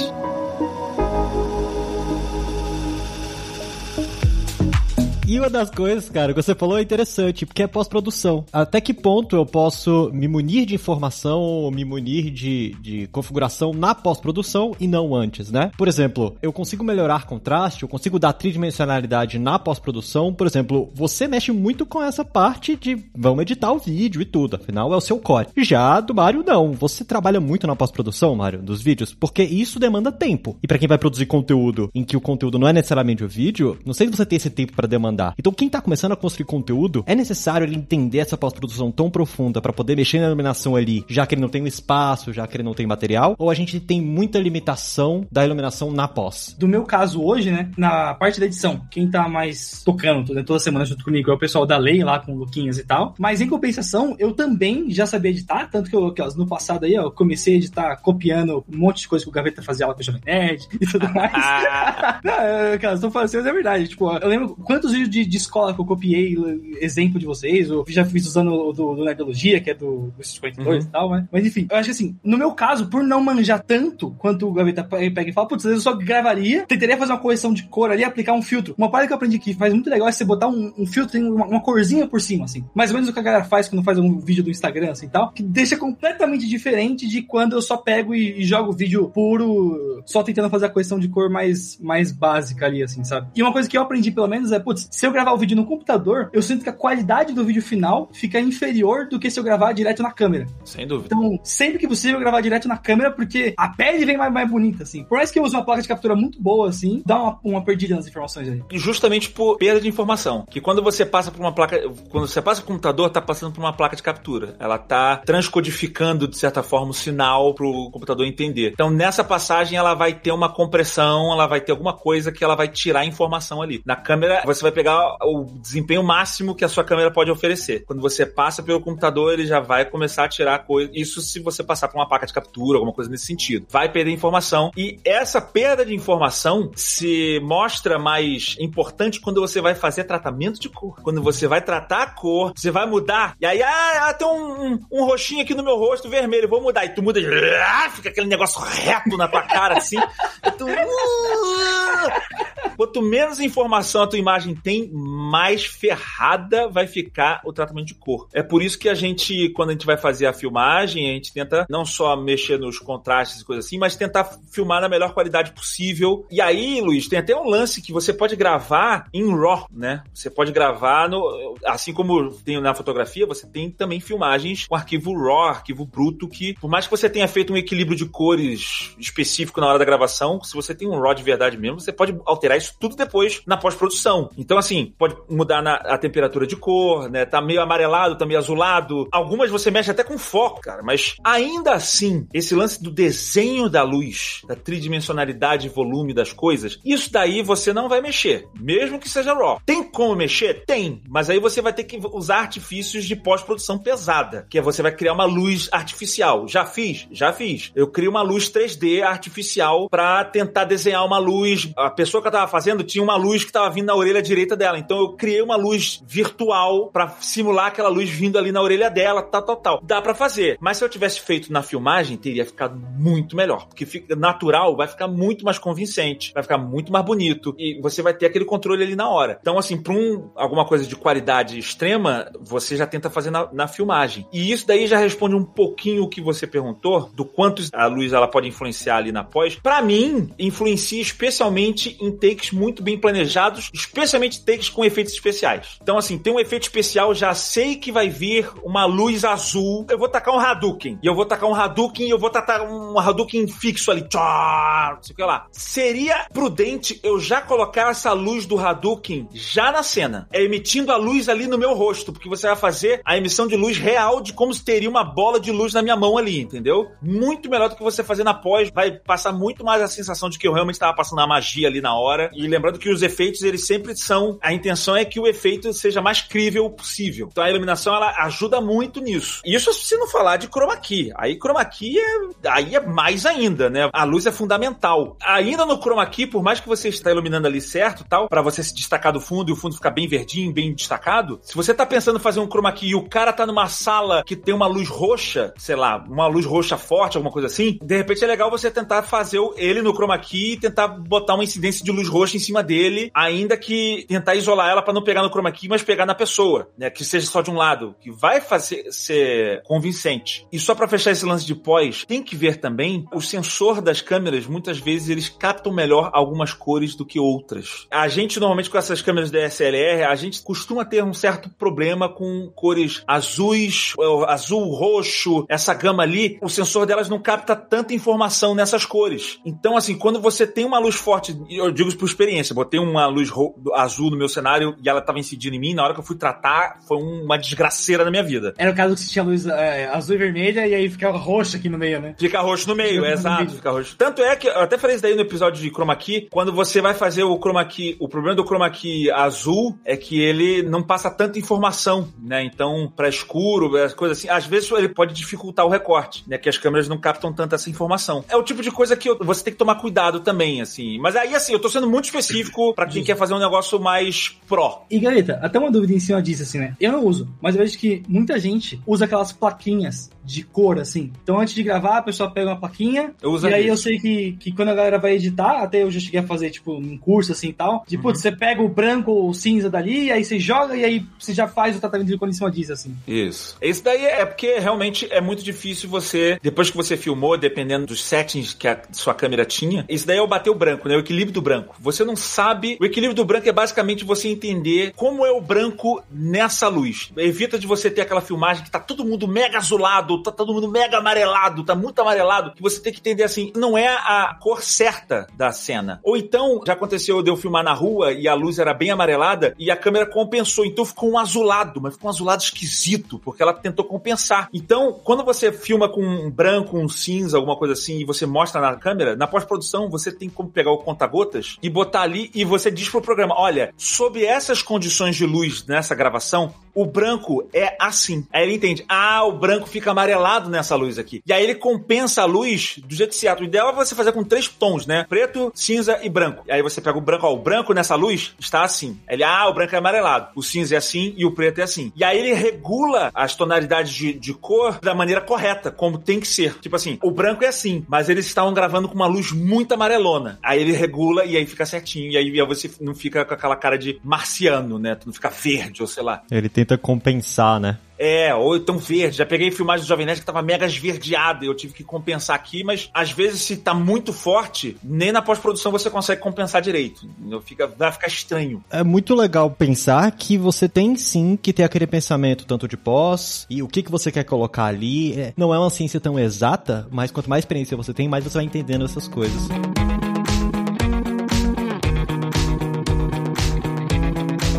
E uma das coisas, cara, que você falou é interessante, porque é pós-produção. Até que ponto eu posso me munir de informação me munir de, de configuração na pós-produção e não antes, né? Por exemplo, eu consigo melhorar contraste, eu consigo dar tridimensionalidade na pós-produção. Por exemplo, você mexe muito com essa parte de vamos editar o vídeo e tudo, afinal é o seu core. Já do Mário, não. Você trabalha muito na pós-produção, Mário, dos vídeos, porque isso demanda tempo. E para quem vai produzir conteúdo em que o conteúdo não é necessariamente o vídeo, não sei se você tem esse tempo para demandar então, quem tá começando a construir conteúdo, é necessário ele entender essa pós-produção tão profunda para poder mexer na iluminação ali, já que ele não tem um espaço, já que ele não tem material, ou a gente tem muita limitação da iluminação na pós? Do meu caso hoje, né, na parte da edição, quem tá mais tocando né, toda semana junto comigo é o pessoal da Lei lá com o Luquinhas e tal, mas em compensação, eu também já sabia editar, tanto que eu, que, no passado aí, ó, eu comecei a editar copiando um monte de coisa que o Gaveta fazia lá com o Jovem Nerd e tudo mais. não, eu, cara, tô falando assim, mas é verdade, tipo, eu lembro quantos vídeos de, de escola que eu copiei exemplo de vocês, ou já fiz usando o do, do Nerdologia, que é do, do 52 uhum. e tal, né? Mas enfim, eu acho que assim, no meu caso, por não manjar tanto quanto o Gaveta pega e fala, putz, eu só gravaria, tentaria fazer uma correção de cor ali, aplicar um filtro. Uma parada que eu aprendi que faz muito legal é você botar um, um filtro, tem uma, uma, corzinha por cima, assim. Mais ou menos o que a galera faz quando faz um vídeo do Instagram, assim tal, que deixa completamente diferente de quando eu só pego e, e jogo vídeo puro, só tentando fazer a correção de cor mais, mais básica ali, assim, sabe? E uma coisa que eu aprendi, pelo menos, é, putz, se eu gravar o vídeo no computador, eu sinto que a qualidade do vídeo final fica inferior do que se eu gravar direto na câmera. Sem dúvida. Então, sempre que possível, gravar direto na câmera, porque a pele vem mais, mais bonita, assim. Por mais que eu use uma placa de captura muito boa, assim, dá uma, uma perdida nas informações aí. Justamente por perda de informação. Que quando você passa por uma placa. Quando você passa o computador, tá passando por uma placa de captura. Ela tá transcodificando, de certa forma, o sinal pro computador entender. Então, nessa passagem, ela vai ter uma compressão, ela vai ter alguma coisa que ela vai tirar a informação ali. Na câmera, você vai pegar o desempenho máximo que a sua câmera pode oferecer. Quando você passa pelo computador, ele já vai começar a tirar coisa. Isso se você passar por uma placa de captura, alguma coisa nesse sentido. Vai perder informação. E essa perda de informação se mostra mais importante quando você vai fazer tratamento de cor. Quando você vai tratar a cor, você vai mudar. E aí, ah, ah tem um, um, um roxinho aqui no meu rosto vermelho, vou mudar. E tu muda, fica aquele negócio reto na tua cara assim. e tu, uh, Quanto menos informação a tua imagem tem, mais ferrada vai ficar o tratamento de cor. É por isso que a gente, quando a gente vai fazer a filmagem, a gente tenta não só mexer nos contrastes e coisas assim, mas tentar filmar na melhor qualidade possível. E aí, Luiz, tem até um lance que você pode gravar em RAW, né? Você pode gravar no. Assim como tem na fotografia, você tem também filmagens com arquivo RAW, arquivo bruto, que por mais que você tenha feito um equilíbrio de cores específico na hora da gravação, se você tem um RAW de verdade mesmo, você pode alterar isso tudo depois na pós-produção. Então, assim, pode mudar na, a temperatura de cor, né? Tá meio amarelado, tá meio azulado. Algumas você mexe até com foco, cara, mas ainda assim, esse lance do desenho da luz, da tridimensionalidade e volume das coisas, isso daí você não vai mexer, mesmo que seja RAW. Tem como mexer? Tem, mas aí você vai ter que usar artifícios de pós-produção pesada, que é você vai criar uma luz artificial. Já fiz? Já fiz. Eu crio uma luz 3D artificial para tentar desenhar uma luz. A pessoa que eu tava fazendo tinha uma luz que tava vindo na orelha direita dela. Então eu criei uma luz virtual pra simular aquela luz vindo ali na orelha dela, tal, tal, tal. Dá pra fazer. Mas se eu tivesse feito na filmagem, teria ficado muito melhor. Porque fica natural, vai ficar muito mais convincente, vai ficar muito mais bonito e você vai ter aquele controle ali na hora. Então, assim, pra um, alguma coisa de qualidade extrema, você já tenta fazer na, na filmagem. E isso daí já responde um pouquinho o que você perguntou, do quanto a luz ela pode influenciar ali na pós. Pra mim, influencia especialmente em takes muito bem planejados, especialmente takes com efeitos especiais. Então, assim, tem um efeito especial, já sei que vai vir uma luz azul. Eu vou tacar um Hadouken. E eu vou tacar um Hadouken e eu vou tacar um Hadouken fixo ali. Tchá, não sei o que lá. Seria prudente eu já colocar essa luz do Hadouken já na cena, é emitindo a luz ali no meu rosto, porque você vai fazer a emissão de luz real de como se teria uma bola de luz na minha mão ali, entendeu? Muito melhor do que você fazer na pós, vai passar muito mais a sensação de que eu realmente estava passando a magia ali na hora. E lembrando que os efeitos, eles sempre são. A intenção é que o efeito seja mais crível possível. Então a iluminação, ela ajuda muito nisso. Isso se não falar de chroma key. Aí chroma key é, aí é mais ainda, né? A luz é fundamental. Ainda no chroma key, por mais que você está iluminando ali certo, tal, para você se destacar do fundo e o fundo ficar bem verdinho, bem destacado, se você tá pensando em fazer um chroma key e o cara tá numa sala que tem uma luz roxa, sei lá, uma luz roxa forte, alguma coisa assim, de repente é legal você tentar fazer ele no chroma key e tentar botar uma incidência de luz roxa em cima dele, ainda que tentar isolar ela para não pegar no chroma key, mas pegar na pessoa, né? Que seja só de um lado, que vai fazer ser convincente. E só para fechar esse lance de pós, tem que ver também o sensor das câmeras, muitas vezes eles captam melhor algumas cores do que outras. A gente normalmente com essas câmeras DSLR, a gente costuma ter um certo problema com cores azuis, azul, roxo, essa gama ali, o sensor delas não capta tanta informação nessas cores. Então, assim, quando você tem uma luz forte, eu digo isso experiência, botei uma luz azul no meu cenário e ela estava incidindo em mim, na hora que eu fui tratar, foi uma desgraceira na minha vida. Era o caso que você tinha luz é, azul e vermelha e aí ficava roxo aqui no meio, né? Fica roxo no meio, é, exato, fica roxo. Tanto é que, eu até falei isso daí no episódio de Chroma Key, quando você vai fazer o Chroma Key, o problema do Chroma Key azul é que ele não passa tanta informação, né? Então, para escuro, as coisas assim, às vezes ele pode dificultar o recorte, né? Que as câmeras não captam tanta essa informação. É o tipo de coisa que você tem que tomar cuidado também, assim. Mas aí, assim, eu tô sendo muito específico para quem quer fazer um negócio mais pró. E, Galeta, até uma dúvida em cima disso, assim, né? Eu não uso, mas eu vejo que muita gente usa aquelas plaquinhas de cor, assim. Então, antes de gravar, a pessoa pega uma plaquinha. Eu uso e aí eu sei que, que quando a galera vai editar, até eu já cheguei a fazer, tipo, um curso assim e tal. De, uhum. putz, você pega o branco ou o cinza dali, aí você joga e aí você já faz o tratamento de cor em cima disso, assim. Isso. Isso daí é porque realmente é muito difícil você, depois que você filmou, dependendo dos settings que a sua câmera tinha, isso daí é o bater o branco, né? O equilíbrio do branco. Você não sabe. O equilíbrio do branco é basicamente você entender como é o branco nessa luz. Evita de você ter aquela filmagem que tá todo mundo mega azulado, tá todo mundo mega amarelado, tá muito amarelado, que você tem que entender assim, não é a cor certa da cena. Ou então, já aconteceu de eu filmar na rua e a luz era bem amarelada e a câmera compensou, então ficou um azulado, mas ficou um azulado esquisito, porque ela tentou compensar. Então, quando você filma com um branco, um cinza, alguma coisa assim, e você mostra na câmera, na pós-produção você tem como pegar o conta-gotas e botar ali e você diz pro programa, olha, sob essas condições de luz nessa gravação, o branco é assim. Aí ele entende, ah, o branco fica amarelado nessa luz aqui. E aí ele compensa a luz do jeito certo. O ideal é você fazer com três tons, né? Preto, cinza e branco. E aí você pega o branco, ó, o branco nessa luz está assim. Ele, ah, o branco é amarelado. O cinza é assim e o preto é assim. E aí ele regula as tonalidades de, de cor da maneira correta, como tem que ser. Tipo assim, o branco é assim, mas eles estavam gravando com uma luz muito amarelona. Aí ele regula e aí fica certinho. E aí você não fica com aquela cara de marciano, né? Tu não fica verde ou sei lá. Ele tenta compensar, né? É, ou então verde. Já peguei filmagem do Jovem Nerd que tava mega esverdeada. Eu tive que compensar aqui, mas às vezes, se tá muito forte, nem na pós-produção você consegue compensar direito. Fica, vai ficar estranho. É muito legal pensar que você tem sim que ter aquele pensamento tanto de pós e o que, que você quer colocar ali. É, não é uma ciência tão exata, mas quanto mais experiência você tem, mais você vai entendendo essas coisas.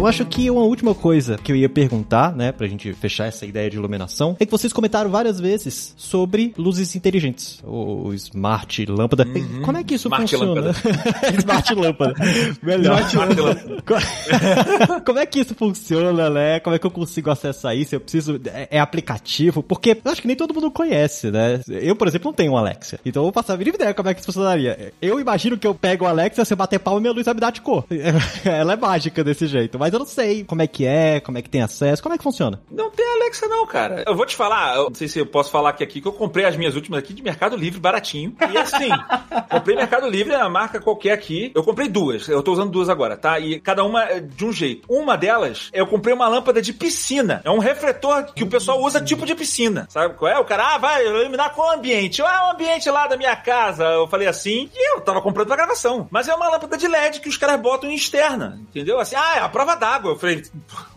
Eu acho que uma última coisa que eu ia perguntar, né, pra gente fechar essa ideia de iluminação, é que vocês comentaram várias vezes sobre luzes inteligentes, o smart lâmpada. Uhum. Como é que isso smart funciona? Lâmpada. smart lâmpada. Melhor. Smart lâmpada. Como é que isso funciona, né? Como é que eu consigo acessar isso? Eu preciso. É, é, aplicativo? Porque eu acho que nem todo mundo conhece, né? Eu, por exemplo, não tenho um Alexa. Então eu vou passar a mínima ideia como é que isso funcionaria. Eu imagino que eu pego o Alexa, se eu bater palma, minha luz vai me dar de cor. Ela é mágica desse jeito. Mas mas eu não sei como é que é, como é que tem acesso, como é que funciona. Não tem Alexa não, cara. Eu vou te falar, eu não sei se eu posso falar aqui, aqui que eu comprei as minhas últimas aqui de Mercado Livre, baratinho. E assim, comprei Mercado Livre, é uma marca qualquer aqui. Eu comprei duas, eu tô usando duas agora, tá? E cada uma é de um jeito. Uma delas, eu comprei uma lâmpada de piscina. É um refletor que o pessoal usa tipo de piscina. Sabe qual é? O cara, ah, vai iluminar qual ambiente? Ah, o ambiente lá da minha casa. Eu falei assim, e eu tava comprando pra gravação. Mas é uma lâmpada de LED que os caras botam em externa, entendeu? Assim, ah, é a prova d'água. Eu falei,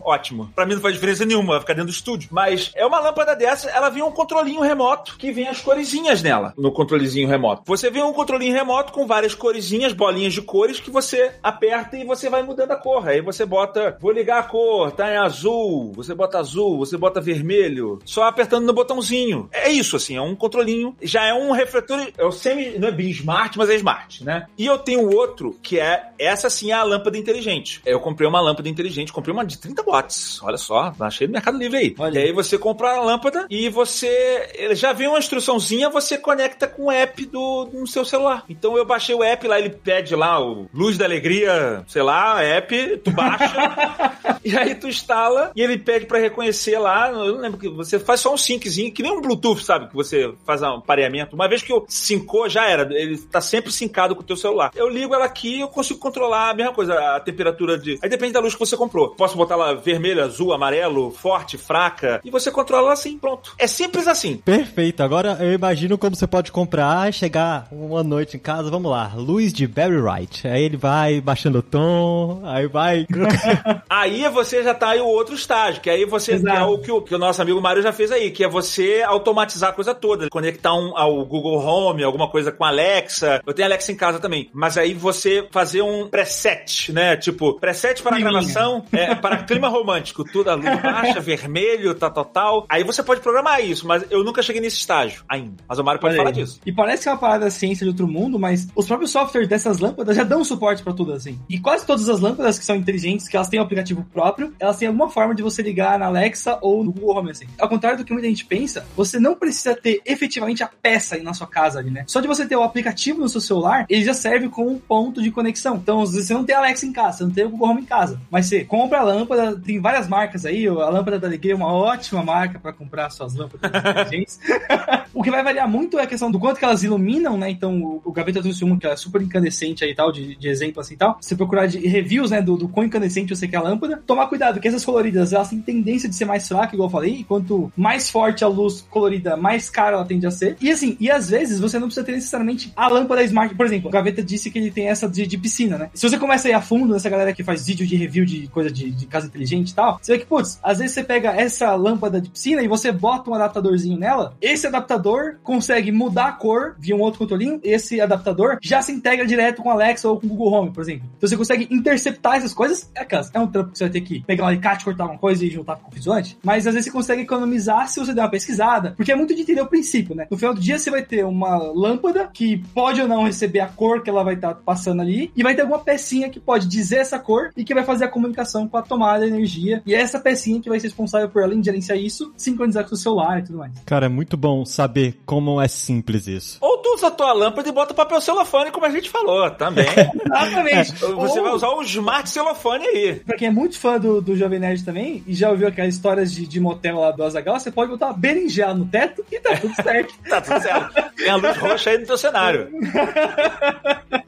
ótimo. Pra mim não faz diferença nenhuma, vai ficar dentro do estúdio. Mas é uma lâmpada dessa, ela vem um controlinho remoto que vem as coresinhas nela, no controlezinho remoto. Você vê um controlinho remoto com várias coresinhas, bolinhas de cores que você aperta e você vai mudando a cor. Aí você bota, vou ligar a cor, tá em azul, você bota azul, você bota vermelho, só apertando no botãozinho. É isso, assim, é um controlinho. Já é um refletor, é o semi, não é bem smart, mas é smart, né? E eu tenho outro que é, essa sim é a lâmpada inteligente. Eu comprei uma lâmpada inteligente, comprei uma de 30 watts. Olha só, achei no Mercado Livre aí. Olha. E aí você compra a lâmpada e você, ele já vem uma instruçãozinha, você conecta com o app do, no seu celular. Então eu baixei o app lá, ele pede lá o Luz da Alegria, sei lá, app, tu baixa, e aí tu instala, e ele pede para reconhecer lá, eu não lembro que você faz só um synczinho, que nem um Bluetooth, sabe? Que você faz um pareamento. Uma vez que eu sincou, já era, ele tá sempre sincado com o teu celular. Eu ligo ela aqui eu consigo controlar a mesma coisa, a temperatura de... Aí depende da luz que você comprou. Posso botar lá vermelho, azul, amarelo, forte, fraca, e você controla assim, pronto. É simples assim. Perfeito. Agora eu imagino como você pode comprar, chegar uma noite em casa, vamos lá, luz de Barry Wright. Aí ele vai baixando o tom, aí vai. aí você já tá aí o outro estágio, que aí você é o que, o que o nosso amigo Mário já fez aí, que é você automatizar a coisa toda, conectar um, ao Google Home, alguma coisa com Alexa. Eu tenho Alexa em casa também, mas aí você fazer um preset, né? Tipo, preset para gravação, é, para clima romântico, tudo a luz baixa, vermelho, tal, tal, tal. Aí você pode programar isso, mas eu nunca cheguei nesse estágio ainda. Mas o Mário pode Olha falar aí. disso. E parece que é uma parada ciência de outro mundo, mas os próprios softwares dessas lâmpadas já dão suporte para tudo assim. E quase todas as lâmpadas que são inteligentes, que elas têm um aplicativo próprio, elas têm alguma forma de você ligar na Alexa ou no Google Home, assim. Ao contrário do que muita gente pensa, você não precisa ter efetivamente a peça aí na sua casa ali, né? Só de você ter o aplicativo no seu celular, ele já serve como um ponto de conexão. Então, às vezes você não tem a Alexa em casa, você não tem o Google Home em casa, mas você compra a lâmpada, tem várias marcas aí, a lâmpada da Alegria é uma ótima marca para comprar suas lâmpadas inteligentes. o que vai variar muito é a questão do quanto que elas iluminam, né? Então, o, o Gaveta trouxe uma que é super incandescente aí tal, de, de exemplo assim tal. Você procurar de reviews, né, do, do quão incandescente você quer a lâmpada. Tomar cuidado, que essas coloridas, elas têm tendência de ser mais fracas, igual eu falei, e quanto mais forte a luz colorida, mais cara ela tende a ser. E assim, e às vezes você não precisa ter necessariamente a lâmpada smart. Por exemplo, o Gaveta disse que ele tem essa de, de piscina, né? Se você começa a ir a fundo nessa galera que faz vídeo de review de coisa de, de casa inteligente e tal, você vê que, putz, às vezes você pega essa lâmpada de piscina e você bota um adaptadorzinho nela, esse adaptador consegue mudar a cor via um outro controlinho, esse adaptador já se integra direto com Alexa ou com Google Home, por exemplo. Então você consegue interceptar essas coisas. É, cara, é um trampo que você vai ter que pegar um alicate, cortar uma coisa e juntar com o visuante, mas às vezes você consegue economizar se você der uma pesquisada, porque é muito de entender o princípio, né? No final do dia você vai ter uma lâmpada que pode ou não receber a cor que ela vai estar tá passando ali, e vai ter alguma pecinha que pode dizer essa cor e que vai fazer a comunicação com a tomada energia. E é essa pecinha que vai ser responsável por, além de gerenciar isso, sincronizar com o celular e tudo mais. Cara, é muito bom saber como é simples isso. Ou tu usa a tua lâmpada e bota papel celofane, como a gente falou, também. Exatamente. Você Ou... vai usar o smart celofane aí. Pra quem é muito fã do, do Jovem Nerd também, e já ouviu aquelas histórias de, de motel lá do Azagal, você pode botar uma berinjela no teto e tá tudo certo. tá tudo certo. Tem a luz roxa aí no teu cenário.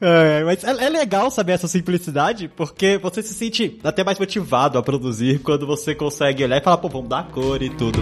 É, mas é, é, legal saber essa simplicidade, porque você se sente até mais motivado a produzir quando você consegue olhar e falar, pô, vamos dar cor e tudo.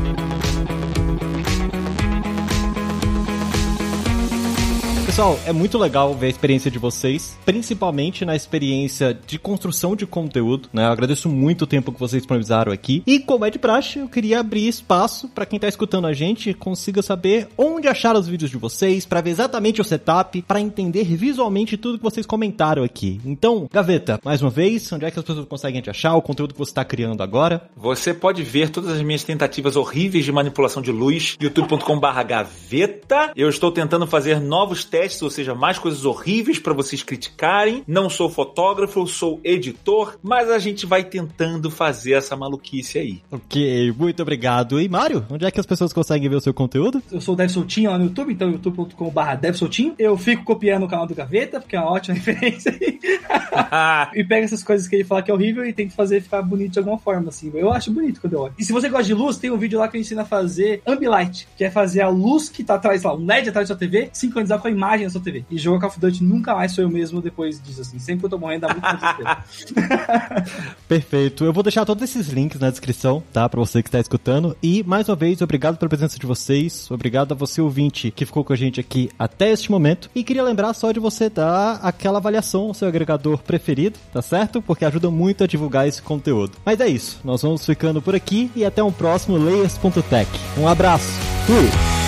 Pessoal, é muito legal ver a experiência de vocês, principalmente na experiência de construção de conteúdo, né? Eu agradeço muito o tempo que vocês disponibilizaram aqui. E como é de praxe, eu queria abrir espaço para quem tá escutando a gente consiga saber onde achar os vídeos de vocês, para ver exatamente o setup, para entender visualmente tudo que vocês comentaram aqui. Então, Gaveta, mais uma vez, onde é que as pessoas conseguem te achar, o conteúdo que você está criando agora? Você pode ver todas as minhas tentativas horríveis de manipulação de luz, youtube.com/gaveta. Eu estou tentando fazer novos testes podcasts, ou seja, mais coisas horríveis para vocês criticarem. Não sou fotógrafo, sou editor, mas a gente vai tentando fazer essa maluquice aí. Ok, muito obrigado. E Mário, onde é que as pessoas conseguem ver o seu conteúdo? Eu sou o Dev Soltinho lá no YouTube, então youtube.com.br DevSoltinho. Eu fico copiando o canal do Gaveta, porque é uma ótima referência aí. e pega essas coisas que ele fala que é horrível e tenta fazer ficar bonito de alguma forma, assim. Eu acho bonito quando eu olho. E se você gosta de luz, tem um vídeo lá que eu ensino a fazer Ambilight, que é fazer a luz que tá atrás lá, um LED atrás da sua TV, sincronizar com a imagem da sua TV. E jogar Call of Duty nunca mais sou eu mesmo depois disso, assim. Sempre que eu tô morrendo, dá muito mais Perfeito. Eu vou deixar todos esses links na descrição, tá? Pra você que tá escutando. E, mais uma vez, obrigado pela presença de vocês. Obrigado a você, ouvinte, que ficou com a gente aqui até este momento. E queria lembrar só de você dar aquela avaliação seu agregador preferido, tá certo? Porque ajuda muito a divulgar esse conteúdo. Mas é isso. Nós vamos ficando por aqui e até um próximo Layers.tech. Um abraço. Fui!